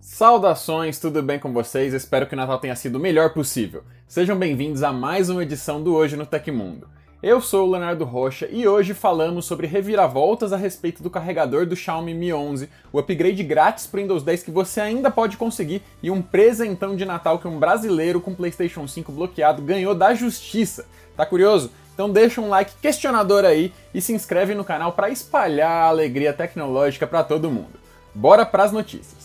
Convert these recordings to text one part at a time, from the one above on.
Saudações, tudo bem com vocês? Espero que o Natal tenha sido o melhor possível. Sejam bem-vindos a mais uma edição do Hoje no Tecmundo. Eu sou o Leonardo Rocha e hoje falamos sobre reviravoltas a respeito do carregador do Xiaomi Mi 11, o upgrade grátis para Windows 10 que você ainda pode conseguir e um presentão de Natal que um brasileiro com PlayStation 5 bloqueado ganhou da justiça. Tá curioso? Então deixa um like questionador aí e se inscreve no canal para espalhar a alegria tecnológica para todo mundo. Bora para as notícias.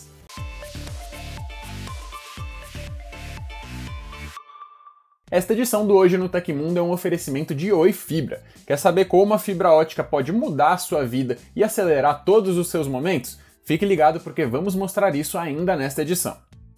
Esta edição do Hoje no Tecmundo é um oferecimento de Oi Fibra. Quer saber como a fibra ótica pode mudar a sua vida e acelerar todos os seus momentos? Fique ligado porque vamos mostrar isso ainda nesta edição.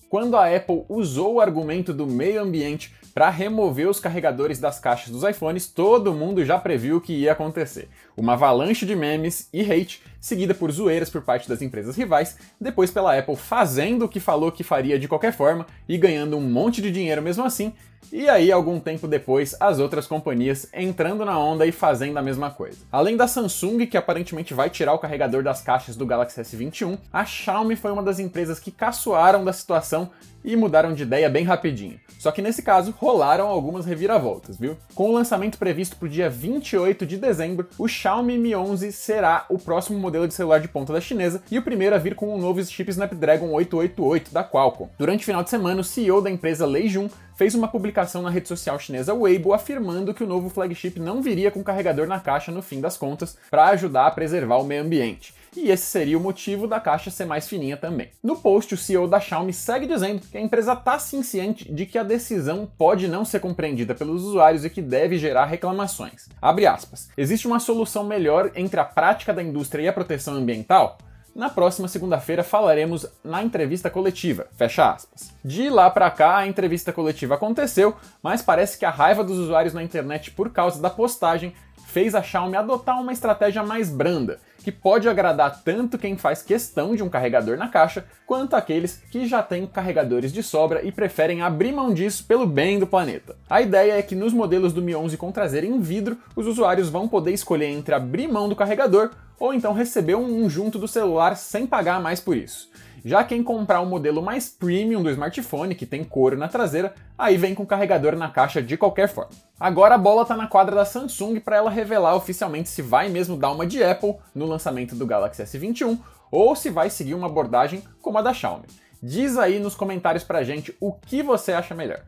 Quando a Apple usou o argumento do meio ambiente para remover os carregadores das caixas dos iPhones, todo mundo já previu o que ia acontecer. Uma avalanche de memes e hate, seguida por zoeiras por parte das empresas rivais, depois pela Apple fazendo o que falou que faria de qualquer forma e ganhando um monte de dinheiro mesmo assim, e aí, algum tempo depois, as outras companhias entrando na onda e fazendo a mesma coisa. Além da Samsung, que aparentemente vai tirar o carregador das caixas do Galaxy S21, a Xiaomi foi uma das empresas que caçoaram da situação e mudaram de ideia bem rapidinho. Só que nesse caso, rolaram algumas reviravoltas, viu? Com o lançamento previsto para o dia 28 de dezembro, o Xiaomi Mi 11 será o próximo modelo de celular de ponta da chinesa e o primeiro a vir com o novo chip Snapdragon 888 da Qualcomm. Durante o final de semana, o CEO da empresa Lei Jun fez uma publicação na rede social chinesa Weibo afirmando que o novo flagship não viria com carregador na caixa no fim das contas para ajudar a preservar o meio ambiente. E esse seria o motivo da caixa ser mais fininha também. No post, o CEO da Xiaomi segue dizendo que a empresa está ciente de que a decisão pode não ser compreendida pelos usuários e que deve gerar reclamações. Abre aspas. Existe uma solução melhor entre a prática da indústria e a proteção ambiental? Na próxima segunda-feira falaremos na entrevista coletiva. Fecha aspas. De lá para cá, a entrevista coletiva aconteceu, mas parece que a raiva dos usuários na internet por causa da postagem fez a Xiaomi adotar uma estratégia mais branda, que pode agradar tanto quem faz questão de um carregador na caixa, quanto aqueles que já têm carregadores de sobra e preferem abrir mão disso pelo bem do planeta. A ideia é que nos modelos do Mi 11 com traseira em vidro, os usuários vão poder escolher entre abrir mão do carregador ou então receber um junto do celular sem pagar mais por isso. Já quem comprar o um modelo mais premium do smartphone, que tem couro na traseira, aí vem com carregador na caixa de qualquer forma. Agora a bola tá na quadra da Samsung para ela revelar oficialmente se vai mesmo dar uma de Apple no lançamento do Galaxy S21 ou se vai seguir uma abordagem como a da Xiaomi. Diz aí nos comentários pra gente o que você acha melhor.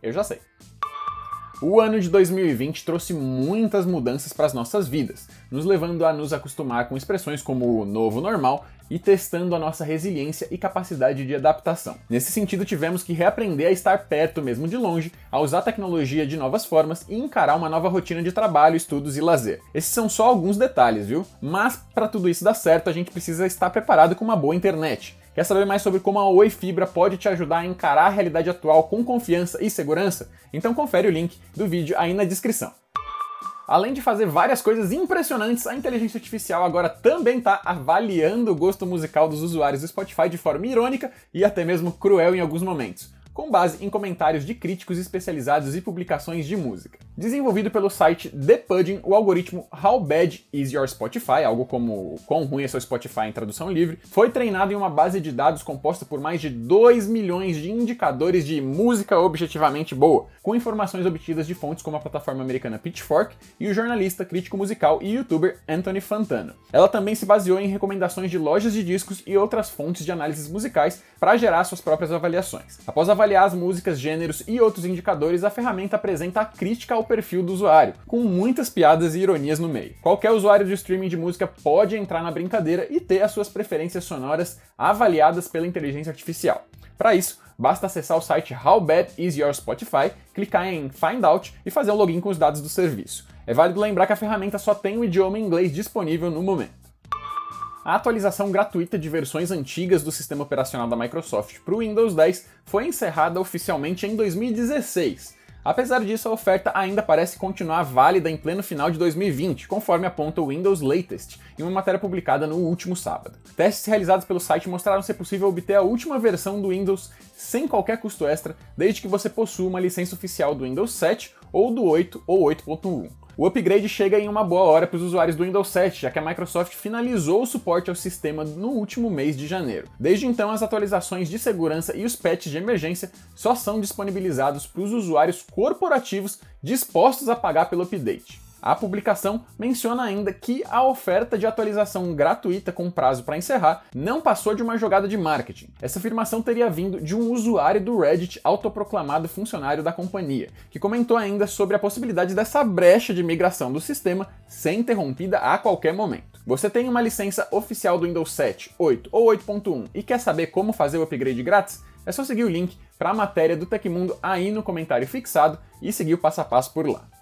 Eu já sei. O ano de 2020 trouxe muitas mudanças para as nossas vidas, nos levando a nos acostumar com expressões como o novo normal e testando a nossa resiliência e capacidade de adaptação. Nesse sentido, tivemos que reaprender a estar perto mesmo de longe, a usar tecnologia de novas formas e encarar uma nova rotina de trabalho, estudos e lazer. Esses são só alguns detalhes, viu? Mas para tudo isso dar certo, a gente precisa estar preparado com uma boa internet. Quer saber mais sobre como a Oi Fibra pode te ajudar a encarar a realidade atual com confiança e segurança? Então confere o link do vídeo aí na descrição. Além de fazer várias coisas impressionantes, a inteligência artificial agora também está avaliando o gosto musical dos usuários do Spotify de forma irônica e até mesmo cruel em alguns momentos com base em comentários de críticos especializados e publicações de música. Desenvolvido pelo site The Pudding, o algoritmo How Bad Is Your Spotify, algo como Quão ruim é seu Spotify em tradução livre, foi treinado em uma base de dados composta por mais de 2 milhões de indicadores de música objetivamente boa, com informações obtidas de fontes como a plataforma americana Pitchfork e o jornalista, crítico musical e youtuber Anthony Fantano. Ela também se baseou em recomendações de lojas de discos e outras fontes de análises musicais para gerar suas próprias avaliações. Após avaliar avaliar as músicas, gêneros e outros indicadores, a ferramenta apresenta a crítica ao perfil do usuário, com muitas piadas e ironias no meio. Qualquer usuário de streaming de música pode entrar na brincadeira e ter as suas preferências sonoras avaliadas pela inteligência artificial. Para isso, basta acessar o site How Bad Is Your Spotify, clicar em Find Out e fazer um login com os dados do serviço. É válido lembrar que a ferramenta só tem o idioma inglês disponível no momento. A atualização gratuita de versões antigas do sistema operacional da Microsoft para o Windows 10 foi encerrada oficialmente em 2016. Apesar disso, a oferta ainda parece continuar válida em pleno final de 2020, conforme aponta o Windows Latest, em uma matéria publicada no último sábado. Testes realizados pelo site mostraram ser possível obter a última versão do Windows sem qualquer custo extra, desde que você possua uma licença oficial do Windows 7 ou do 8 ou 8.1. O upgrade chega em uma boa hora para os usuários do Windows 7, já que a Microsoft finalizou o suporte ao sistema no último mês de janeiro. Desde então, as atualizações de segurança e os patches de emergência só são disponibilizados para os usuários corporativos dispostos a pagar pelo update. A publicação menciona ainda que a oferta de atualização gratuita com prazo para encerrar não passou de uma jogada de marketing. Essa afirmação teria vindo de um usuário do Reddit autoproclamado funcionário da companhia, que comentou ainda sobre a possibilidade dessa brecha de migração do sistema ser interrompida a qualquer momento. Você tem uma licença oficial do Windows 7, 8 ou 8.1 e quer saber como fazer o upgrade grátis? É só seguir o link para a matéria do Tecmundo aí no comentário fixado e seguir o passo a passo por lá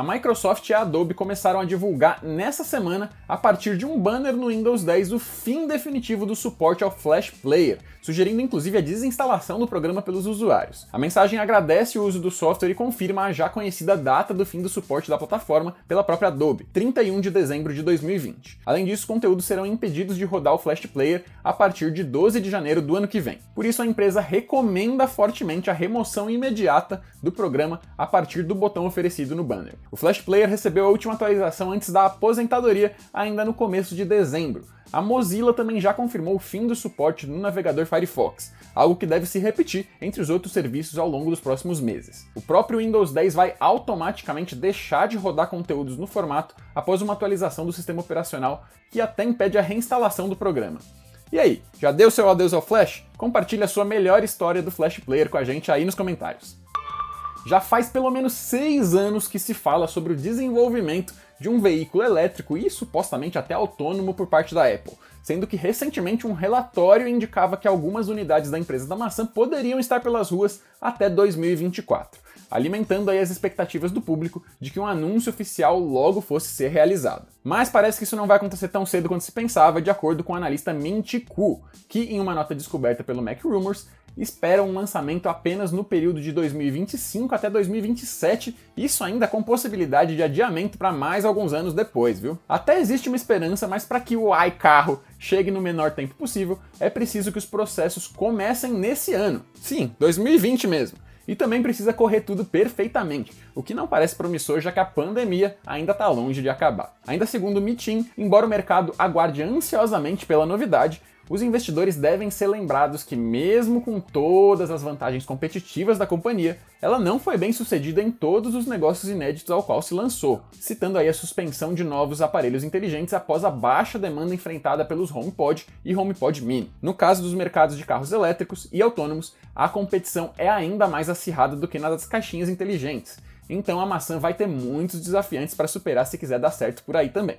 a Microsoft e a Adobe começaram a divulgar nessa semana, a partir de um banner no Windows 10, o fim definitivo do suporte ao Flash Player, sugerindo inclusive a desinstalação do programa pelos usuários. A mensagem agradece o uso do software e confirma a já conhecida data do fim do suporte da plataforma pela própria Adobe, 31 de dezembro de 2020. Além disso, conteúdos serão impedidos de rodar o Flash Player a partir de 12 de janeiro do ano que vem. Por isso, a empresa recomenda fortemente a remoção imediata do programa a partir do botão oferecido no banner. O Flash Player recebeu a última atualização antes da aposentadoria, ainda no começo de dezembro. A Mozilla também já confirmou o fim do suporte no navegador Firefox, algo que deve se repetir entre os outros serviços ao longo dos próximos meses. O próprio Windows 10 vai automaticamente deixar de rodar conteúdos no formato após uma atualização do sistema operacional que até impede a reinstalação do programa. E aí, já deu seu adeus ao Flash? Compartilhe a sua melhor história do Flash Player com a gente aí nos comentários. Já faz pelo menos seis anos que se fala sobre o desenvolvimento de um veículo elétrico e supostamente até autônomo por parte da Apple, sendo que recentemente um relatório indicava que algumas unidades da empresa da maçã poderiam estar pelas ruas até 2024, alimentando aí as expectativas do público de que um anúncio oficial logo fosse ser realizado. Mas parece que isso não vai acontecer tão cedo quanto se pensava, de acordo com o analista Minty Ku, que em uma nota descoberta pelo Mac Rumors espera um lançamento apenas no período de 2025 até 2027, isso ainda com possibilidade de adiamento para mais alguns anos depois, viu? Até existe uma esperança, mas para que o iCarro chegue no menor tempo possível, é preciso que os processos comecem nesse ano. Sim, 2020 mesmo. E também precisa correr tudo perfeitamente, o que não parece promissor já que a pandemia ainda está longe de acabar. Ainda segundo o Mitin, embora o mercado aguarde ansiosamente pela novidade, os investidores devem ser lembrados que, mesmo com todas as vantagens competitivas da companhia, ela não foi bem sucedida em todos os negócios inéditos ao qual se lançou, citando aí a suspensão de novos aparelhos inteligentes após a baixa demanda enfrentada pelos HomePod e HomePod Mini. No caso dos mercados de carros elétricos e autônomos, a competição é ainda mais acirrada do que na das caixinhas inteligentes. Então a maçã vai ter muitos desafiantes para superar se quiser dar certo por aí também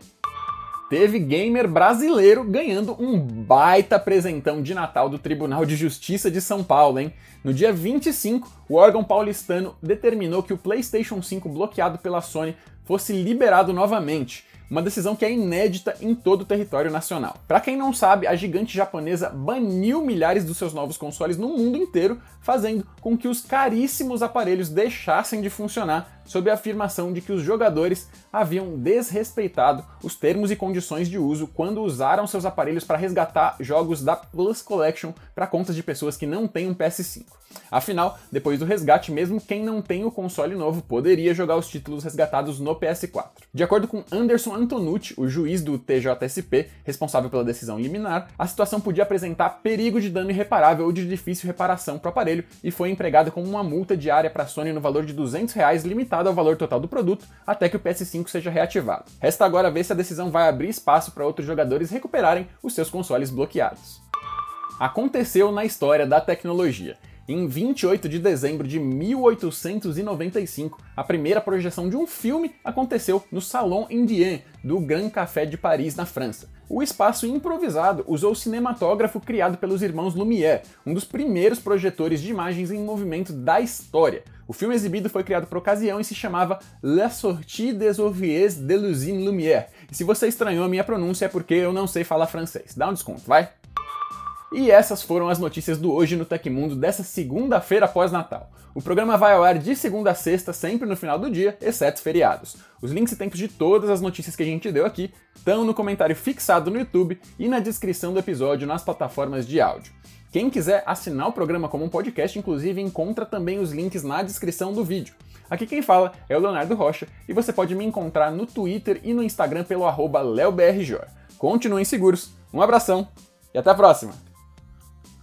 teve gamer brasileiro ganhando um baita presentão de Natal do Tribunal de Justiça de São Paulo, hein? No dia 25, o órgão paulistano determinou que o PlayStation 5 bloqueado pela Sony fosse liberado novamente uma decisão que é inédita em todo o território nacional. Para quem não sabe, a gigante japonesa baniu milhares dos seus novos consoles no mundo inteiro, fazendo com que os caríssimos aparelhos deixassem de funcionar sob a afirmação de que os jogadores haviam desrespeitado os termos e condições de uso quando usaram seus aparelhos para resgatar jogos da Plus Collection para contas de pessoas que não têm um PS5. Afinal, depois do resgate, mesmo quem não tem o console novo poderia jogar os títulos resgatados no PS4. De acordo com Anderson Antonucci, o juiz do TJSP responsável pela decisão liminar, a situação podia apresentar perigo de dano irreparável ou de difícil reparação para o aparelho e foi empregada como uma multa diária para a Sony no valor de 200 reais, limitada ao valor total do produto, até que o PS5 seja reativado. Resta agora ver se a decisão vai abrir espaço para outros jogadores recuperarem os seus consoles bloqueados. Aconteceu na história da tecnologia. Em 28 de dezembro de 1895, a primeira projeção de um filme aconteceu no Salon Indien do Grand Café de Paris, na França. O espaço improvisado usou o cinematógrafo criado pelos irmãos Lumière, um dos primeiros projetores de imagens em movimento da história. O filme exibido foi criado por ocasião e se chamava La Sortie des Ouvriers de l'Usine Lumière. E se você estranhou a minha pronúncia é porque eu não sei falar francês. Dá um desconto, vai! E essas foram as notícias do Hoje no Tecmundo dessa segunda-feira após Natal. O programa vai ao ar de segunda a sexta, sempre no final do dia, exceto feriados. Os links e tempos de todas as notícias que a gente deu aqui estão no comentário fixado no YouTube e na descrição do episódio nas plataformas de áudio. Quem quiser assinar o programa como um podcast, inclusive, encontra também os links na descrição do vídeo. Aqui quem fala é o Leonardo Rocha e você pode me encontrar no Twitter e no Instagram pelo arroba. Continuem seguros, um abração e até a próxima!